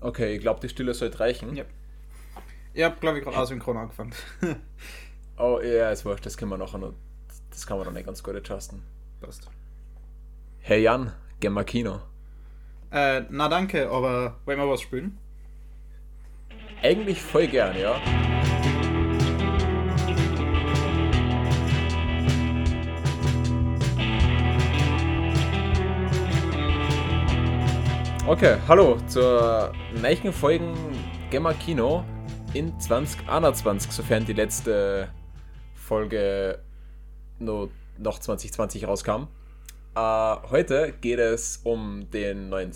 Okay, ich glaube, die Stille sollte reichen. Ja. Ich habe, glaube ich, gerade asynchron angefangen. oh, ja, ist wurscht, das können wir nachher noch. Das kann man dann nicht ganz gut adjusten. Passt. Hey Jan, gehen wir Kino. Äh, na danke, aber wollen wir was spielen? Eigentlich voll gern, ja. Okay, hallo zur nächsten Folge Gemma Kino in 2021, sofern die letzte Folge nur noch 2020 rauskam. Uh, heute geht es um den neuen,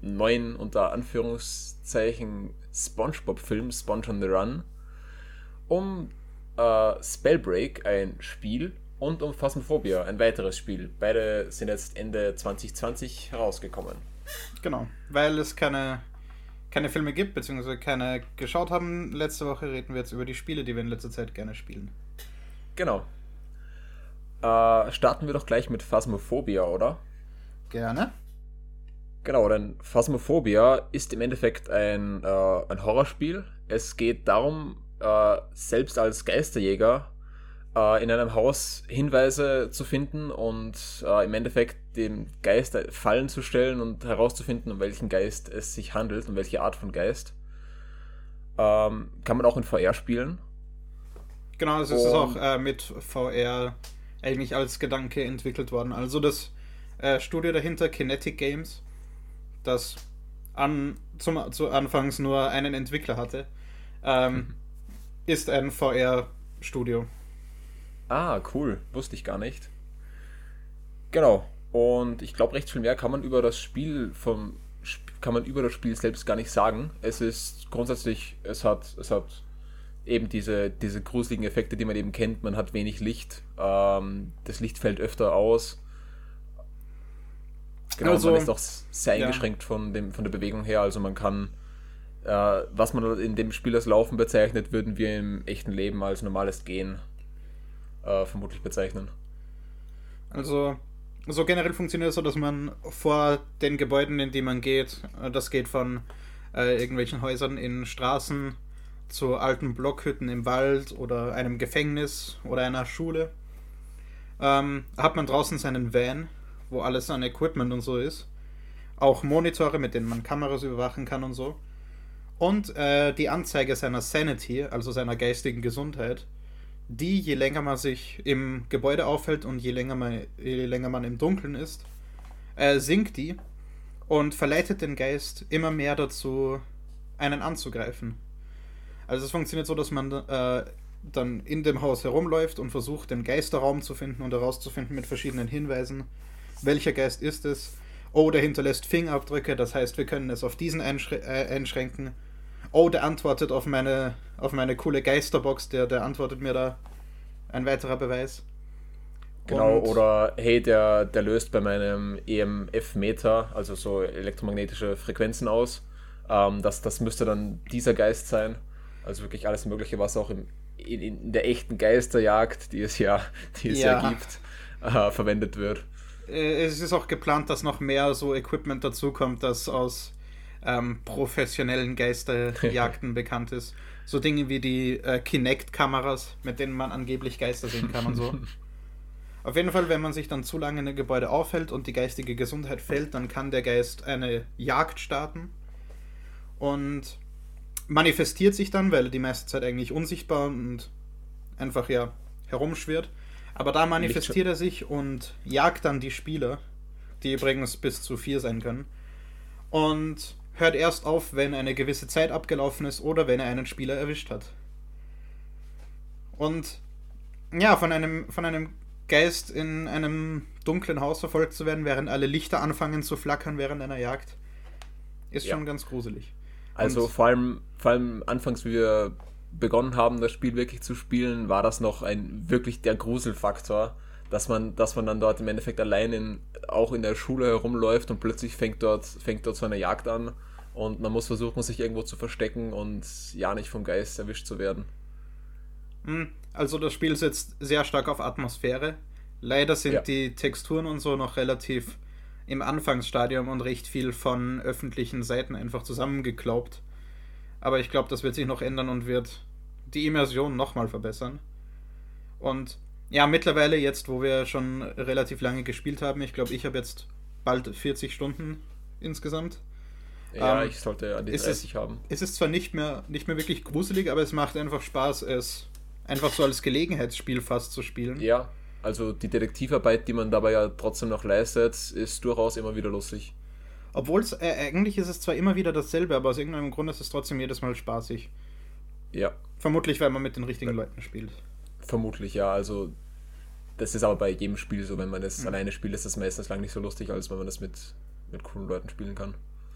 neuen unter Anführungszeichen SpongeBob-Film Sponge on the Run, um uh, Spellbreak, ein Spiel, und um Phasmophobia, ein weiteres Spiel. Beide sind jetzt Ende 2020 herausgekommen. Genau, weil es keine, keine Filme gibt, beziehungsweise keine geschaut haben. Letzte Woche reden wir jetzt über die Spiele, die wir in letzter Zeit gerne spielen. Genau. Äh, starten wir doch gleich mit Phasmophobia, oder? Gerne. Genau, denn Phasmophobia ist im Endeffekt ein, äh, ein Horrorspiel. Es geht darum, äh, selbst als Geisterjäger äh, in einem Haus Hinweise zu finden und äh, im Endeffekt dem Geist Fallen zu stellen und herauszufinden, um welchen Geist es sich handelt und welche Art von Geist. Ähm, kann man auch in VR spielen. Genau, es ist auch äh, mit VR eigentlich als Gedanke entwickelt worden. Also das äh, Studio dahinter, Kinetic Games, das an, zum, zu Anfangs nur einen Entwickler hatte, ähm, mhm. ist ein VR-Studio. Ah, cool. Wusste ich gar nicht. Genau. Und ich glaube, recht viel mehr kann man über das Spiel vom kann man über das Spiel selbst gar nicht sagen. Es ist grundsätzlich, es hat, es hat eben diese, diese gruseligen Effekte, die man eben kennt. Man hat wenig Licht, ähm, das Licht fällt öfter aus. Genau, also, man ist auch sehr eingeschränkt ja. von, dem, von der Bewegung her. Also man kann, äh, was man in dem Spiel als Laufen bezeichnet, würden wir im echten Leben als normales Gehen äh, vermutlich bezeichnen. Also, so generell funktioniert es so, dass man vor den Gebäuden, in die man geht, äh, das geht von äh, irgendwelchen Häusern in Straßen zu alten Blockhütten im Wald oder einem Gefängnis oder einer Schule, ähm, hat man draußen seinen Van, wo alles an Equipment und so ist. Auch Monitore, mit denen man Kameras überwachen kann und so. Und äh, die Anzeige seiner Sanity, also seiner geistigen Gesundheit, die, je länger man sich im Gebäude aufhält und je länger man, je länger man im Dunkeln ist, äh, sinkt die und verleitet den Geist immer mehr dazu, einen anzugreifen. Also es funktioniert so, dass man äh, dann in dem Haus herumläuft und versucht, den Geisterraum zu finden und herauszufinden mit verschiedenen Hinweisen, welcher Geist ist es. Oh, der hinterlässt Fingerabdrücke, das heißt, wir können es auf diesen äh, einschränken oh, der antwortet auf meine, auf meine coole Geisterbox, der, der antwortet mir da ein weiterer Beweis. Genau, und oder hey, der, der löst bei meinem EMF-Meter, also so elektromagnetische Frequenzen aus. Ähm, das, das müsste dann dieser Geist sein. Also wirklich alles Mögliche, was auch im, in, in der echten Geisterjagd, die es ja, die es ja, ja gibt, äh, verwendet wird. Äh, es ist auch geplant, dass noch mehr so Equipment dazukommt, das aus ähm, professionellen Geisterjagden bekannt ist. So Dinge wie die äh, Kinect-Kameras, mit denen man angeblich Geister sehen kann und so. Auf jeden Fall, wenn man sich dann zu lange in einem Gebäude aufhält und die geistige Gesundheit fällt, dann kann der Geist eine Jagd starten und manifestiert sich dann, weil er die meiste Zeit eigentlich unsichtbar und einfach ja herumschwirrt. Aber da manifestiert er sich und jagt dann die Spieler, die übrigens bis zu vier sein können. Und hört erst auf, wenn eine gewisse Zeit abgelaufen ist oder wenn er einen Spieler erwischt hat. Und ja, von einem, von einem Geist in einem dunklen Haus verfolgt zu werden, während alle Lichter anfangen zu flackern während einer Jagd, ist ja. schon ganz gruselig. Also Und vor allem, vor allem anfangs, wie wir begonnen haben, das Spiel wirklich zu spielen, war das noch ein wirklich der Gruselfaktor, dass man, dass man dann dort im Endeffekt allein in, auch in der Schule herumläuft und plötzlich fängt dort, fängt dort so eine Jagd an und man muss versuchen, sich irgendwo zu verstecken und ja nicht vom Geist erwischt zu werden. Hm, also das Spiel setzt sehr stark auf Atmosphäre. Leider sind ja. die Texturen und so noch relativ im Anfangsstadium und recht viel von öffentlichen Seiten einfach zusammengeklaubt. Aber ich glaube, das wird sich noch ändern und wird die Immersion nochmal verbessern. Und ja, mittlerweile jetzt, wo wir schon relativ lange gespielt haben, ich glaube, ich habe jetzt bald 40 Stunden insgesamt. Ja, Ähm, ich sollte an die ist 30 es- haben. Es ist zwar nicht mehr, nicht mehr wirklich gruselig, aber es macht einfach Spaß, es einfach so als Gelegenheitsspiel fast zu spielen. Ja, also die Detektivarbeit, die man dabei ja trotzdem noch leistet, ist durchaus immer wieder lustig. Obwohl es, äh, eigentlich ist es zwar immer wieder dasselbe, aber aus irgendeinem Grund ist es trotzdem jedes Mal spaßig. Ja, Vermutlich, weil man mit den richtigen Leuten spielt. Vermutlich ja. Also das ist aber bei jedem Spiel so, wenn man es Mhm. alleine spielt, ist das meistens lang nicht so lustig, als wenn man das mit, mit coolen Leuten spielen kann.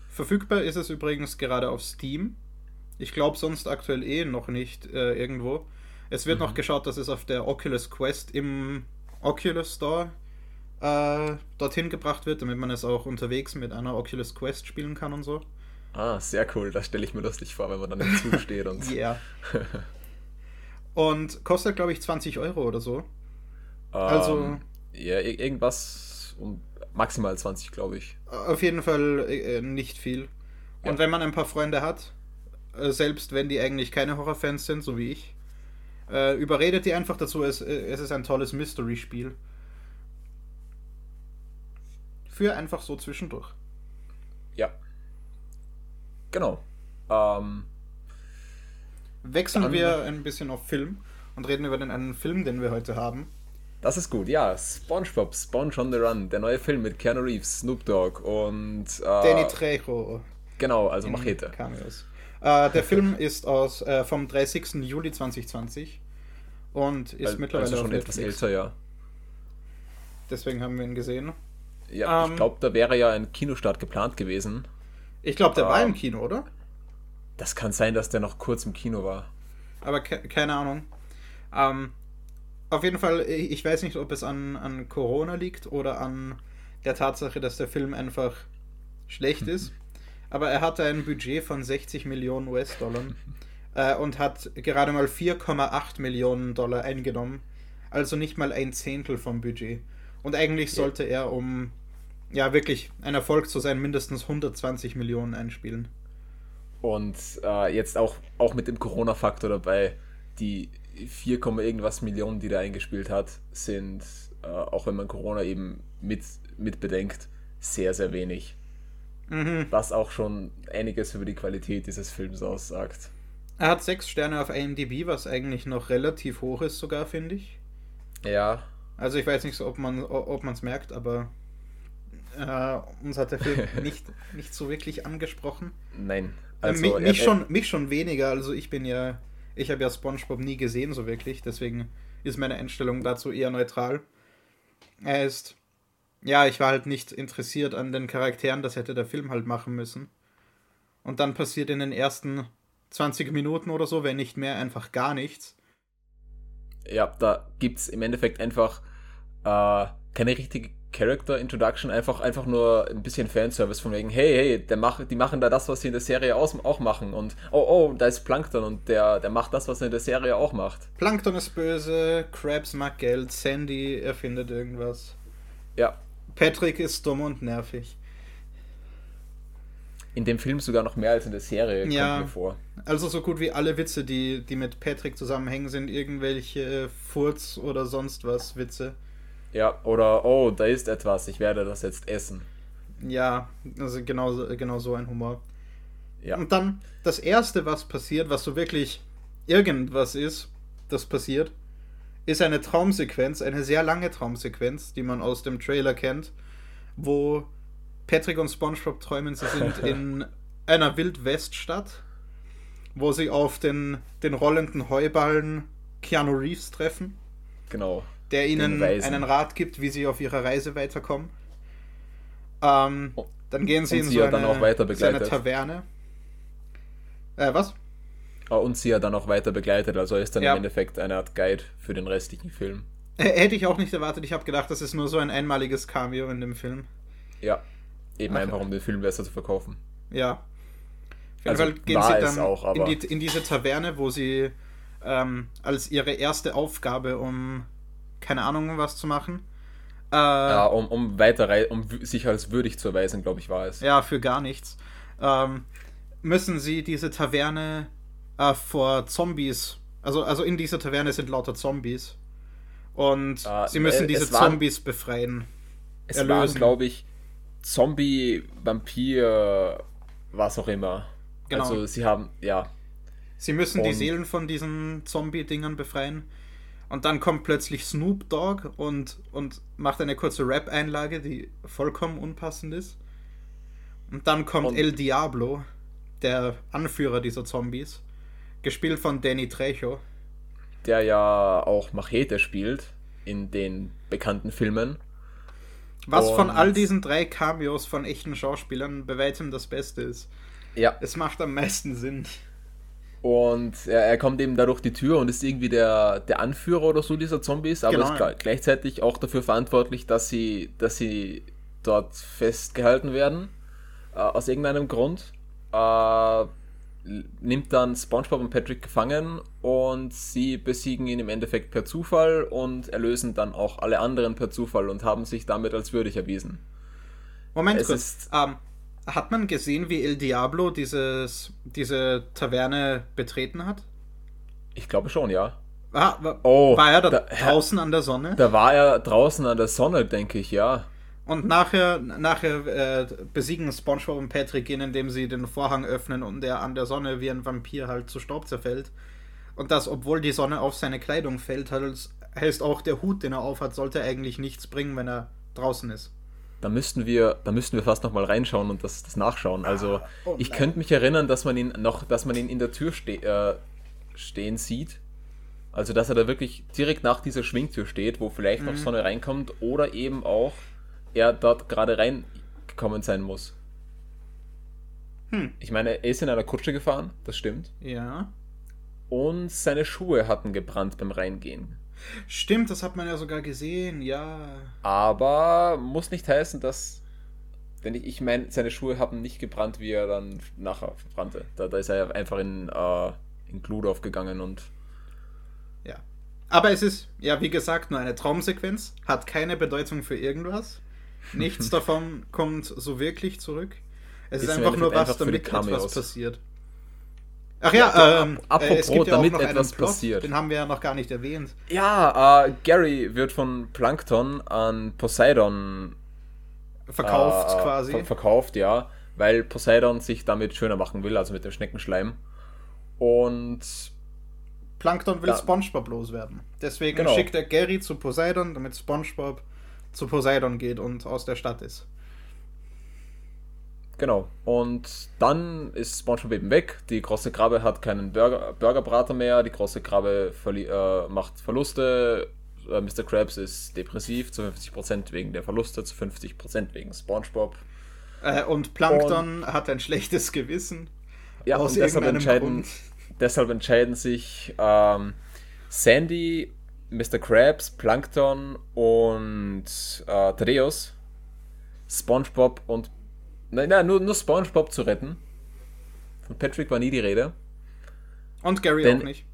Verfügbar ist es übrigens gerade auf Steam. Ich glaube sonst aktuell eh noch nicht äh, irgendwo. Es wird noch geschaut, dass es auf der Oculus Quest im Oculus Store äh, dorthin gebracht wird, damit man es auch unterwegs mit einer Oculus Quest spielen kann und so. Ah, sehr cool. Das stelle ich mir lustig vor, wenn man dann im Zug steht und. Yeah. Und kostet, glaube ich, 20 Euro oder so. Ähm, Also- Ja, ir- irgendwas um maximal 20, glaube ich. Auf jeden Fall äh, nicht viel. Und Ja. wenn man ein paar Freunde hat, äh, selbst wenn die eigentlich keine Horrorfans sind, so wie ich, äh, überredet die einfach dazu, es, äh, es ist ein tolles Mystery-Spiel. Für einfach so zwischendurch. Ja. Genau. Ähm, Wechseln Dann- wir ein bisschen auf Film und reden über den einen Film, den wir heute haben. das ist gut, ja. SpongeBob, Sponge on the Run, der neue Film mit Keanu Reeves, Snoop Dogg und. Äh, Danny Trejo. Genau, also in Machete. Cameos. Äh, der Film ist aus äh, vom 30. Juli 2020 und ist Al- mittlerweile also schon etwas Netflix. älter, ja. Deswegen haben wir ihn gesehen. Ja, Ähm, ich glaube, da wäre ja ein Kinostart geplant gewesen. Ich glaube, der war Ähm. im Kino, oder? Das kann sein, dass der noch kurz im Kino war. Aber ke keine Ahnung. Ähm, auf jeden Fall, ich weiß nicht, ob es an, an Corona liegt oder an der Tatsache, dass der Film einfach schlecht ist. Aber er hatte ein Budget von 60 Millionen US-Dollar äh, und hat gerade mal 4,8 Millionen Dollar eingenommen. Also nicht mal ein Zehntel vom Budget. Und eigentlich sollte er, um ja wirklich ein Erfolg zu sein, mindestens 120 Millionen einspielen. Und äh, jetzt auch, auch mit dem Corona-Faktor dabei, die 4, Komma irgendwas Millionen, die der eingespielt hat, sind, äh, auch wenn man Corona eben mit, mit bedenkt, sehr, sehr wenig. Mhm. Was auch schon einiges über die Qualität dieses Films aussagt. Er hat sechs Sterne auf IMDb, was eigentlich noch relativ hoch ist, sogar, finde ich. Ja, Also ich weiß nicht so, ob man ob man es merkt, aber äh, uns hat der Film nicht, nicht so wirklich angesprochen. nein. Also, mich, mich, er- schon, mich schon weniger, also ich bin ja, ich habe ja SpongeBob nie gesehen, so wirklich, deswegen ist meine Einstellung dazu eher neutral. Er ist, ja, ich war halt nicht interessiert an den Charakteren, das hätte der Film halt machen müssen. Und dann passiert in den ersten 20 Minuten oder so, wenn nicht mehr, einfach gar nichts. ja, da gibt es im Endeffekt einfach äh, keine richtige Character Introduction, einfach, einfach nur ein bisschen Fanservice von wegen, hey, hey, der mach, die machen da das, was sie in der Serie aus, auch machen und oh, oh, da ist Plankton und der, der macht das, was er in der Serie auch macht. Plankton ist böse, Krabs mag Geld, Sandy erfindet irgendwas. Ja, Patrick ist dumm und nervig. in dem Film sogar noch mehr als in der Serie Ja. kommt mir vor. Also so gut wie alle Witze, die, die mit Patrick zusammenhängen, sind irgendwelche Furz oder sonst was Witze. Ja, oder oh, da ist etwas, ich werde das jetzt essen. Ja, also genau, so- genau so ein Humor. Ja, Und dann das Erste, was passiert, was so wirklich irgendwas ist, das passiert, ist eine Traumsequenz, eine sehr lange Traumsequenz, die man aus dem Trailer kennt, wo Patrick und SpongeBob träumen, sie sind in einer Wildweststadt, wo sie auf den, den rollenden Heuballen Keanu Reeves treffen, genau. Der ihnen einen Rat gibt, wie sie auf ihrer Reise weiterkommen. Ähm, Oh. dann gehen sie Und in sie so eine, dann auch weiter so begleitet. Taverne. Äh, was? Ah, Und sie ja dann auch weiter begleitet, also ist dann Ja. im Endeffekt eine Art Guide für den restlichen Film. Hätte ich auch nicht erwartet. Ich habe gedacht, das ist nur so ein einmaliges Cameo in dem Film. Ja, eben Ach. einfach um den Film besser zu verkaufen. Ja. Auf jeden Also Fall gehen sie dann auch, in, die, in diese Taverne, wo sie ähm, als ihre erste Aufgabe, um keine Ahnung was zu machen, Äh, ja, um, um weiter, um sich als würdig zu erweisen, glaube ich, war es. Ja, für gar nichts. Ähm, müssen sie diese Taverne äh, vor Zombies, also, also in dieser Taverne sind lauter Zombies. Und Ah, sie müssen äh, diese es waren- Zombies befreien. Es erlösen. glaube ich, Zombie, Vampir, was auch immer. Genau. Also sie haben, ja, Sie müssen die Und- Seelen von diesen Zombie-Dingern befreien. Und dann kommt plötzlich Snoop Dogg und, und macht eine kurze Rap-Einlage, die vollkommen unpassend ist. Und dann kommt Und- El Diablo, der Anführer dieser Zombies, gespielt von Danny Trejo. der ja auch Machete spielt in den bekannten Filmen. Was von Und- all diesen drei Cameos von echten Schauspielern bei weitem das Beste ist. Ja. Es macht am meisten Sinn. Und er, er kommt eben da durch die Tür und ist irgendwie der, der Anführer oder so dieser Zombies, aber Genau. ist gl- gleichzeitig auch dafür verantwortlich, dass sie, dass sie dort festgehalten werden. Äh, aus irgendeinem Grund. Äh, nimmt dann SpongeBob und Patrick gefangen und sie besiegen ihn im Endeffekt per Zufall und erlösen dann auch alle anderen per Zufall und haben sich damit als würdig erwiesen. Moment Es kurz. ist- Ähm, hat man gesehen, wie El Diablo dieses, diese Taverne betreten hat? Ich glaube schon, ja. Ah, wa- Oh, war er da, da- draußen an der Sonne? Da war er draußen an der Sonne, denke ich, ja. Und nachher, nachher äh, besiegen SpongeBob und Patrick ihn, indem sie den Vorhang öffnen und er an der Sonne wie ein Vampir halt zu Staub zerfällt. Und das, obwohl die Sonne auf seine Kleidung fällt, heißt, heißt auch, der Hut, den er aufhat, sollte eigentlich nichts bringen, wenn er draußen ist. Da müssten wir, da müssten wir fast noch mal reinschauen und das, das nachschauen. Also oh ich könnte mich erinnern, dass man ihn noch, dass man ihn in der Tür ste äh, stehen sieht. Also dass er da wirklich direkt nach dieser Schwingtür steht, wo vielleicht Mhm. noch Sonne reinkommt oder eben auch er dort gerade reingekommen sein muss. Hm. Ich meine, er ist in einer Kutsche gefahren, das stimmt. Ja. Und seine Schuhe hatten gebrannt beim Reingehen. Stimmt, das hat man ja sogar gesehen, ja. Aber muss nicht heißen, dass. Denn ich, ich meine, seine Schuhe haben nicht gebrannt, wie er dann nachher verbrannte. Da, da ist er ja einfach in, äh, in Glut aufgegangen und. Ja. Aber es ist, ja, wie gesagt, nur eine Traumsequenz, hat keine Bedeutung für irgendwas. Nichts davon kommt so wirklich zurück. Es ist, Ist einfach nur was, einfach damit etwas passiert. Ach Ja, ähm, apropos, ja damit etwas Plot, passiert. den haben wir ja noch gar nicht erwähnt. Ja, äh, Gary wird von Plankton an Poseidon Verkauft äh, quasi. ver verkauft, ja. Weil Poseidon sich damit schöner machen will, also mit dem Schneckenschleim. Und Plankton will Ja. SpongeBob loswerden. Deswegen Genau. schickt er Gary zu Poseidon, damit SpongeBob zu Poseidon geht und aus der Stadt ist. Genau. Und dann ist SpongeBob eben weg. Die große Krabbe hat keinen Burger, Burgerbrater mehr. Die große Krabbe verli äh, macht Verluste. Äh, Mr. Krabs ist depressiv zu 50% wegen der Verluste, zu 50% wegen SpongeBob. Äh, und Plankton hat ein schlechtes Gewissen. Ja, aus und deshalb entscheiden, Grund. deshalb entscheiden sich ähm, Sandy, Mr. Krabs, Plankton und äh, Thaddeus, SpongeBob und. Nein, nein, nur, nur SpongeBob zu retten. Von Patrick war nie die Rede. Und Gary Denn- auch nicht.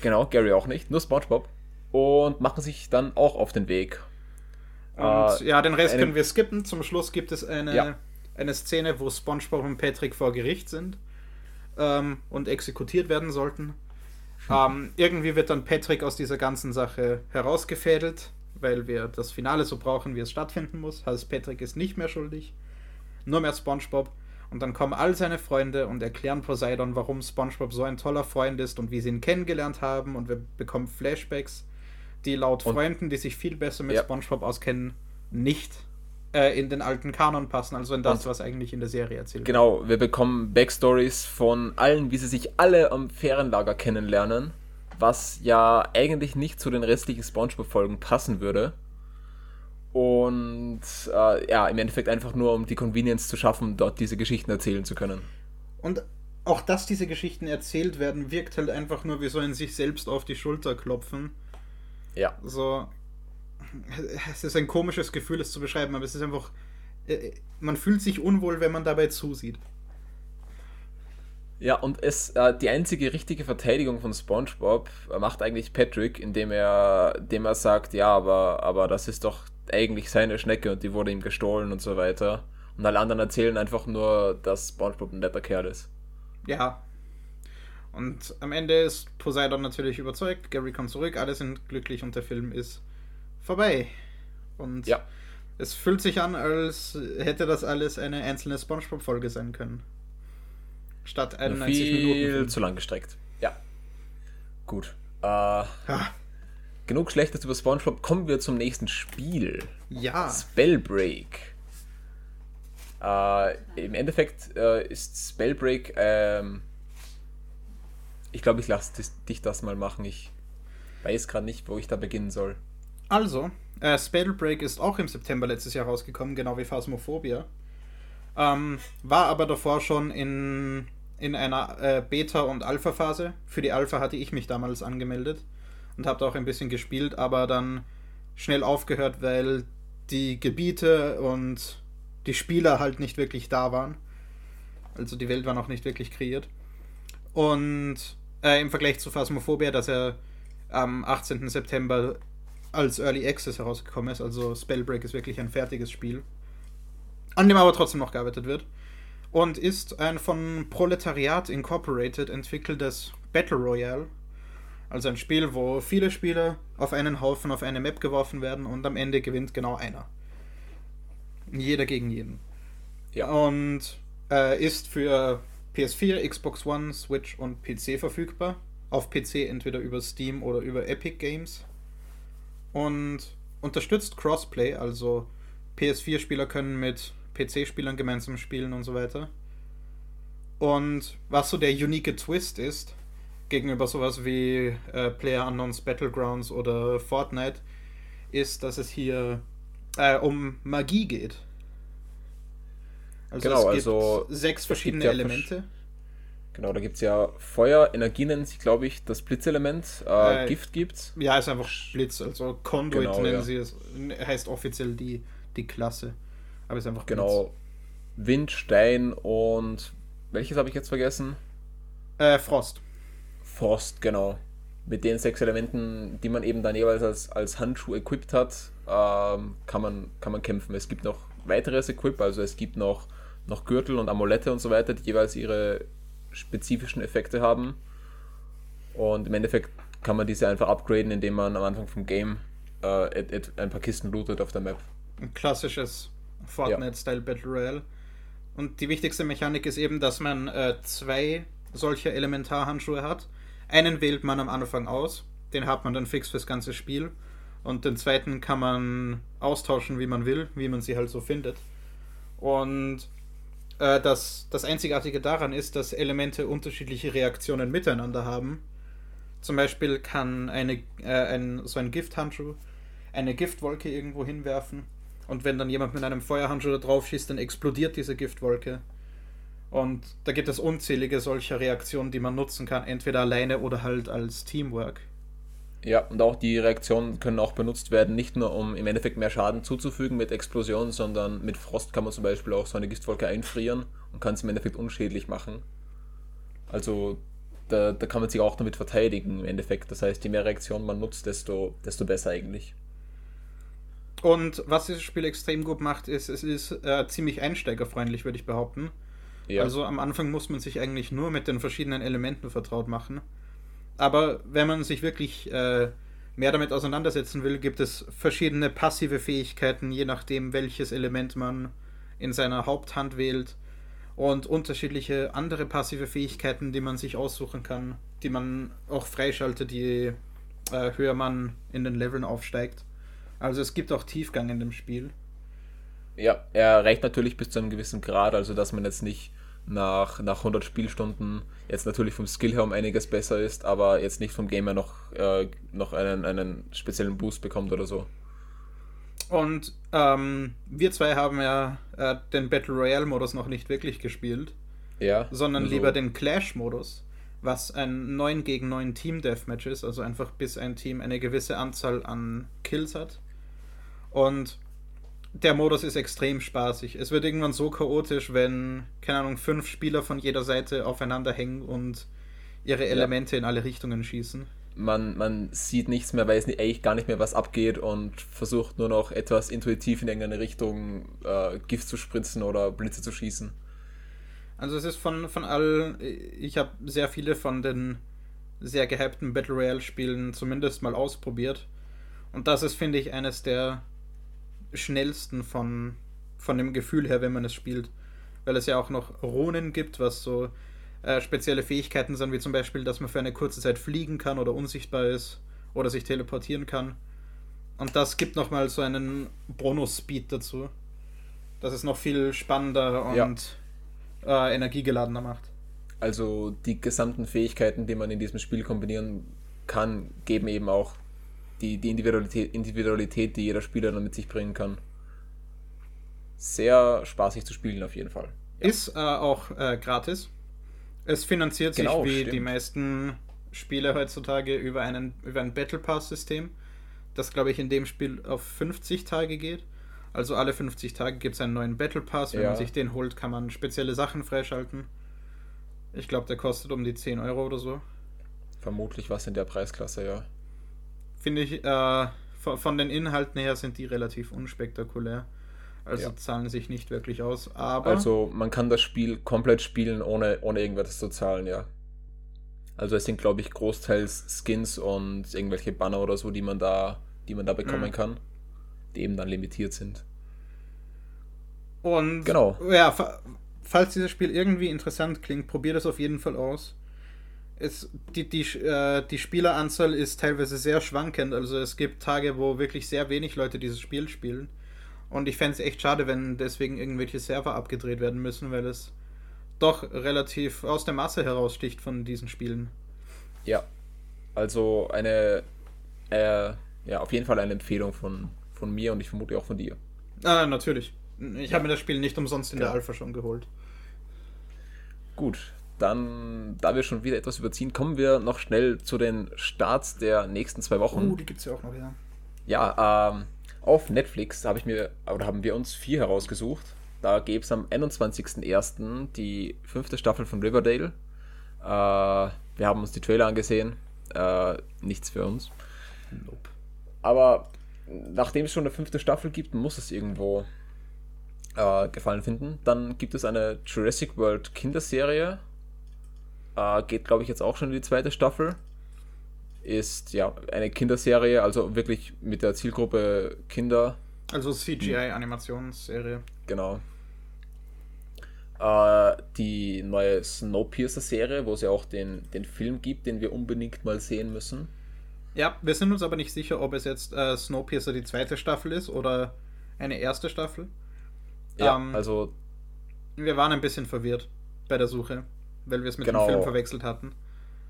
Genau, Gary auch nicht, nur SpongeBob. Und machen sich dann auch auf den Weg. Und Äh, ja, den Rest eine- können wir skippen. Zum Schluss gibt es eine, Ja. eine Szene, wo SpongeBob und Patrick vor Gericht sind ähm, und exekutiert werden sollten. Ähm, irgendwie wird dann Patrick aus dieser ganzen Sache herausgefädelt, weil wir das Finale so brauchen, wie es stattfinden muss. Heißt, Patrick ist nicht mehr schuldig, nur mehr SpongeBob. Und dann kommen all seine Freunde und erklären Poseidon, warum SpongeBob so ein toller Freund ist und wie sie ihn kennengelernt haben. Und wir bekommen Flashbacks, die laut Und- Freunden, die sich viel besser mit Ja. SpongeBob auskennen, nicht äh, in den alten Kanon passen, also in das, Und- was eigentlich in der Serie erzählt wird. Genau, wir bekommen Backstories von allen, wie sie sich alle am Ferienlager kennenlernen, was ja eigentlich nicht zu den restlichen Spongebob-Folgen passen würde. Und äh, ja, im Endeffekt einfach nur, um die Convenience zu schaffen, dort diese Geschichten erzählen zu können. Und auch, dass diese Geschichten erzählt werden, wirkt halt einfach nur wie so ein sich selbst auf die Schulter klopfen. Ja. So. Es ist ein komisches Gefühl, es zu beschreiben, aber es ist einfach. äh, Man fühlt sich unwohl, wenn man dabei zusieht. Ja, und es, äh, die einzige richtige Verteidigung von SpongeBob macht eigentlich Patrick, indem er, indem er sagt, ja, aber, aber das ist doch eigentlich seine Schnecke und die wurde ihm gestohlen und so weiter. Und alle anderen erzählen einfach nur, dass SpongeBob ein netter Kerl ist. Ja. Und am Ende ist Poseidon natürlich überzeugt, Gary kommt zurück, alle sind glücklich und der Film ist vorbei. Und Ja. es fühlt sich an, als hätte das alles eine einzelne SpongeBob-Folge sein können. Statt Nur 91 viel Minuten. Film. zu lang gestreckt. Ja. Gut. Äh, Ah, genug Schlechtes über SpongeBob. Kommen wir zum nächsten Spiel. ja. Spellbreak. Äh, Im Endeffekt äh, ist Spellbreak. Ähm, ich glaube, ich lasse dich das mal machen. Ich weiß gerade nicht, wo ich da beginnen soll. Also, äh, Spellbreak ist auch im September letztes Jahr rausgekommen, genau wie Phasmophobia. Ähm, war aber davor schon in, in einer äh, Beta- und Alpha-Phase. Für die Alpha hatte ich mich damals angemeldet und habe da auch ein bisschen gespielt, aber dann schnell aufgehört, weil die Gebiete und die Spieler halt nicht wirklich da waren. Also die Welt war noch nicht wirklich kreiert. Und äh, im Vergleich zu Phasmophobia, dass er am 18. September als Early Access herausgekommen ist. Also Spellbreak ist wirklich ein fertiges Spiel. An dem aber trotzdem noch gearbeitet wird. Und ist ein von Proletariat Incorporated entwickeltes Battle Royale. Also ein Spiel, wo viele Spieler auf einen Haufen auf eine Map geworfen werden und am Ende gewinnt genau einer. Jeder gegen jeden. Ja. Und äh, ist für PS4, Xbox One, Switch und PC verfügbar. Auf PC entweder über Steam oder über Epic Games. Und unterstützt Crossplay, also PS4-Spieler können mit PC-Spielern gemeinsam spielen und so weiter. Und was so der unique Twist ist, gegenüber sowas wie äh, Player Unknowns Battlegrounds oder Fortnite, ist, dass es hier äh, um Magie geht. Also Genau, es gibt also sechs verschiedene ja Elemente. Genau, da gibt es ja Feuer, Energie nennt sich, glaube ich, das Blitzelement. Äh, Äh, Gift gibt's. Ja, ist einfach Blitz, also Conduit Genau, nennen ja. sie es. Heißt offiziell die, die Klasse. Aber ist einfach Genau. Wind, Stein und welches habe ich jetzt vergessen? Äh, Frost. Frost, genau. Mit den sechs Elementen, die man eben dann jeweils als, als Handschuh equipped hat, ähm, kann, man, kann man kämpfen. Es gibt noch weiteres Equip, also es gibt noch, noch Gürtel und Amulette und so weiter, die jeweils ihre spezifischen Effekte haben. Und im Endeffekt kann man diese einfach upgraden, indem man am Anfang vom Game äh, ein paar Kisten lootet auf der Map. Ein klassisches Fortnite-Style Battle Royale. Und die wichtigste Mechanik ist eben, dass man äh, zwei solcher Elementarhandschuhe hat. Einen wählt man am Anfang aus, den hat man dann fix fürs ganze Spiel. Und den zweiten kann man austauschen, wie man will, wie man sie halt so findet. Und äh, das, das Einzigartige daran ist, dass Elemente unterschiedliche Reaktionen miteinander haben. Zum Beispiel kann eine, äh, ein, so ein Gifthandschuh eine Giftwolke irgendwo hinwerfen. Und wenn dann jemand mit einem Feuerhandschuh da drauf schießt, dann explodiert diese Giftwolke. Und da gibt es unzählige solcher Reaktionen, die man nutzen kann, entweder alleine oder halt als Teamwork. Ja, und auch die Reaktionen können auch benutzt werden, nicht nur um im Endeffekt mehr Schaden zuzufügen mit Explosionen, sondern mit Frost kann man zum Beispiel auch so eine Giftwolke einfrieren und kann es im Endeffekt unschädlich machen. Also da, da kann man sich auch damit verteidigen im Endeffekt. Das heißt, je mehr Reaktionen man nutzt, desto, desto besser eigentlich. Und was dieses Spiel extrem gut macht, ist, es ist äh, ziemlich einsteigerfreundlich, würde ich behaupten. Ja, Also am Anfang muss man sich eigentlich nur mit den verschiedenen Elementen vertraut machen. Aber wenn man sich wirklich äh, mehr damit auseinandersetzen will, gibt es verschiedene passive Fähigkeiten, je nachdem, welches Element man in seiner Haupthand wählt. Und unterschiedliche andere passive Fähigkeiten, die man sich aussuchen kann, die man auch freischaltet, je äh, höher man in den Leveln aufsteigt. Also es gibt auch Tiefgang in dem Spiel. ja, er reicht natürlich bis zu einem gewissen Grad, also dass man jetzt nicht nach, nach 100 Spielstunden jetzt natürlich vom Skill her um einiges besser ist, aber jetzt nicht vom Gamer noch, äh, noch einen, einen speziellen Boost bekommt oder so. Und ähm, wir zwei haben ja äh, den Battle Royale-Modus noch nicht wirklich gespielt, Ja. sondern also- lieber den Clash-Modus, was ein 9 gegen 9 Team-Deathmatch ist, also einfach bis ein Team eine gewisse Anzahl an Kills hat. Und der Modus ist extrem spaßig. Es wird irgendwann so chaotisch, wenn, keine Ahnung, fünf Spieler von jeder Seite aufeinander hängen und ihre Elemente ja. in alle Richtungen schießen. Man, man sieht nichts mehr, weiß eigentlich gar nicht mehr, was abgeht und versucht nur noch etwas intuitiv in irgendeine Richtung äh, Gift zu spritzen oder Blitze zu schießen. Also es ist von, von all, ich habe sehr viele von den sehr gehypten Battle Royale Spielen zumindest mal ausprobiert. Und das ist, finde ich, eines der schnellsten von, von dem Gefühl her, wenn man es spielt. Weil es ja auch noch Runen gibt, was so äh, spezielle Fähigkeiten sind, wie zum Beispiel, dass man für eine kurze Zeit fliegen kann oder unsichtbar ist oder sich teleportieren kann. Und das gibt nochmal so einen Bonus-Speed dazu. Das ist noch viel spannender und ja. äh, energiegeladener macht. Also die gesamten Fähigkeiten, die man in diesem Spiel kombinieren kann, geben eben auch die, die Individualität, Individualität, die jeder Spieler dann mit sich bringen kann. Sehr spaßig zu spielen auf jeden Fall. Ja. Ist äh, auch äh, gratis. Es finanziert genau, sich wie stimmt. die meisten Spiele heutzutage über, einen, über ein Battle Pass-System, das glaube ich in dem Spiel auf 50 Tage geht. Also alle 50 Tage gibt es einen neuen Battle Pass. Wenn ja. man sich den holt, kann man spezielle Sachen freischalten. Ich glaube, der kostet um die 10 Euro oder so. Vermutlich was in der Preisklasse, ja. Finde ich, äh, von, von, den Inhalten her sind die relativ unspektakulär. Also ja. zahlen sich nicht wirklich aus. Aber also man kann das Spiel komplett spielen, ohne, ohne irgendwas zu zahlen, ja. Also es sind, glaube ich, großteils Skins und irgendwelche Banner oder so, die man da, die man da bekommen mhm. kann, die eben dann limitiert sind. Und genau. Ja, falls dieses Spiel irgendwie interessant klingt, probiert es auf jeden Fall aus. Es, die, die, äh, die Spieleranzahl ist teilweise sehr schwankend. Also es gibt Tage, wo wirklich sehr wenig Leute dieses Spiel spielen. Und ich fände es echt schade, wenn deswegen irgendwelche Server abgedreht werden müssen, weil es doch relativ aus der Masse heraussticht von diesen Spielen. Ja, also eine, äh, ja, auf jeden Fall eine Empfehlung von, von mir und ich vermute auch von dir. Ah, natürlich. Ich ja. habe mir das Spiel nicht umsonst in Klar. der Alpha schon geholt. Gut, dann, da wir schon wieder etwas überziehen, kommen wir noch schnell zu den Starts der nächsten zwei Wochen. Oh, die gibt es ja auch noch, ja. Ja, ähm, auf Netflix habe ich mir, oder haben wir uns vier herausgesucht. Da gäbe es am 21.01. die fünfte Staffel von Riverdale. Äh, wir haben uns die Trailer angesehen. Äh, nichts für uns. Nope. Aber nachdem es schon eine fünfte Staffel gibt, muss es irgendwo äh, gefallen finden. Dann gibt es eine Jurassic World Kinderserie. Äh, geht, glaube ich, jetzt auch schon in die zweite Staffel. Ist ja eine Kinderserie, also wirklich mit der Zielgruppe Kinder. Also CGI-Animationsserie. Genau. Äh, die neue Snowpiercer-Serie, wo es ja auch den, den Film gibt, den wir unbedingt mal sehen müssen. Ja, wir sind uns aber nicht sicher, ob es jetzt äh, Snowpiercer die zweite Staffel ist oder eine erste Staffel. Ja, ähm, also. Wir waren ein bisschen verwirrt bei der Suche, weil wir es mit genau. dem Film verwechselt hatten.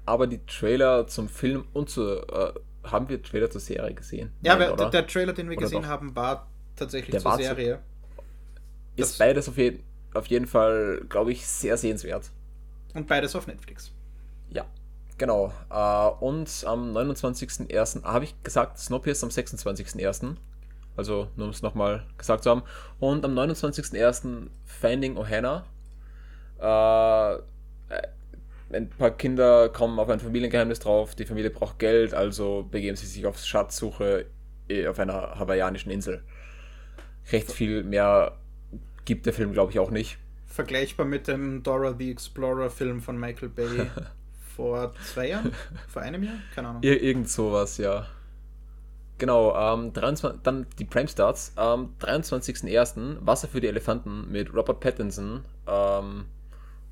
Aber die Trailer zum Film und zu. Äh, haben wir Trailer zur Serie gesehen? Ja, Nein, der, der, Trailer, den wir oder gesehen doch? haben, war tatsächlich der zur Serie. Zu, ist das beides auf, je, auf jeden Fall, glaube ich, sehr sehenswert. Und beides auf Netflix. Ja, genau. Äh, und am 29.01. habe ich gesagt, Snowpiercer am 26.01. Also nur um es nochmal gesagt zu haben. Und am 29.01. Finding Ohana. Äh, ein paar Kinder kommen auf ein Familiengeheimnis drauf. Die Familie braucht Geld, also begeben sie sich auf Schatzsuche eh, auf einer hawaiianischen Insel. Recht viel mehr gibt der Film, glaube ich, auch nicht. Vergleichbar mit dem Dora the Explorer Film von Michael Bay vor zwei Jahren? Vor einem Jahr? Keine Ahnung. Ir irgend sowas, ja. Genau, ähm, 23, dann die Prime Starts. Am ähm, 23.01. Wasser für die Elefanten mit Robert Pattinson ähm,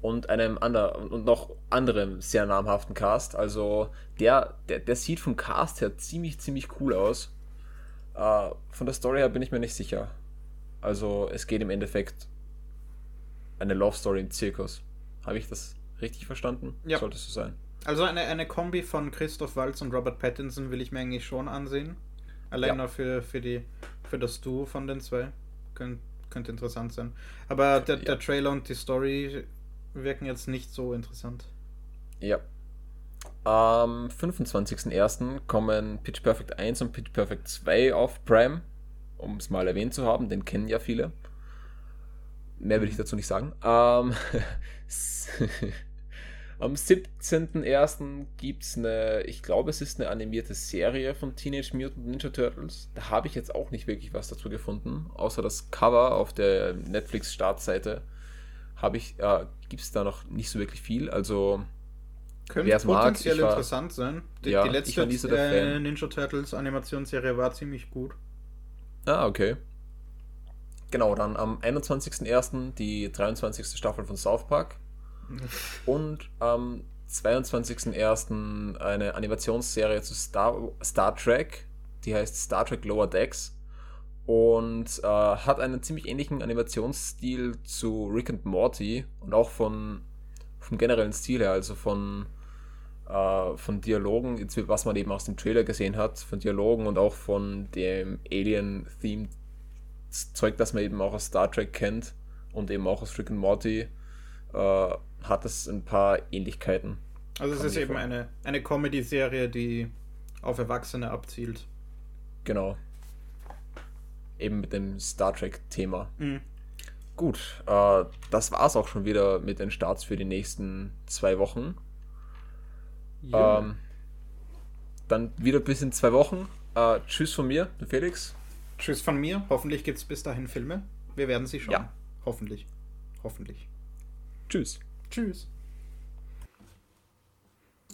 und einem anderen und noch anderem sehr namhaften Cast. Also der, der, der sieht vom Cast her ziemlich, ziemlich cool aus. Äh, von der Story her bin ich mir nicht sicher. Also es geht im Endeffekt eine Love Story im Zirkus. Habe ich das richtig verstanden? Ja. Sollte es so sein. Also eine, eine Kombi von Christoph Waltz und Robert Pattinson will ich mir eigentlich schon ansehen. Allein ja. nur für, für, die, für das Duo von den zwei. Könnt, könnte interessant sein. Aber der, ja. der Trailer und die Story wirken jetzt nicht so interessant. Ja. Am 25.01. kommen Pitch Perfect 1 und Pitch Perfect 2 auf Prime. um es mal erwähnt zu haben, den kennen ja viele. Mehr will ich dazu nicht sagen. Ähm, am 17.01. gibt es eine, ich glaube, es ist eine animierte Serie von Teenage Mutant Ninja Turtles. Da habe ich jetzt auch nicht wirklich was dazu gefunden, außer das Cover auf der Netflix-Startseite. Habe ich, äh, gibt es da noch nicht so wirklich viel. Also könnte potenziell mag, war, interessant sein. Die, ja, die letzte äh, Ninja Turtles Animationsserie war ziemlich gut. Ah, okay. Genau, dann am 21.01. die 23. Staffel von South Park. Und am 22.01. eine Animationsserie zu Star, Star Trek, die heißt Star Trek Lower Decks und äh, hat einen ziemlich ähnlichen Animationsstil zu Rick and Morty und auch von vom generellen Stil her, also von äh, von Dialogen, was man eben aus dem Trailer gesehen hat, von Dialogen und auch von dem Alien-Theme Zeug, das man eben auch aus Star Trek kennt und eben auch aus Rick and Morty äh, hat es ein paar Ähnlichkeiten. Also es ist eben eine, eine Comedy-Serie, die auf Erwachsene abzielt. Genau. Eben mit dem Star Trek-Thema. Mhm. Gut, äh, das war's auch schon wieder mit den Starts für die nächsten zwei Wochen. Ja. Ähm, dann wieder bis in zwei Wochen. Äh, tschüss von mir, Felix. Tschüss von mir. Hoffentlich gibt es bis dahin Filme. Wir werden sie schauen. Ja. Hoffentlich. Hoffentlich. Tschüss. Tschüss.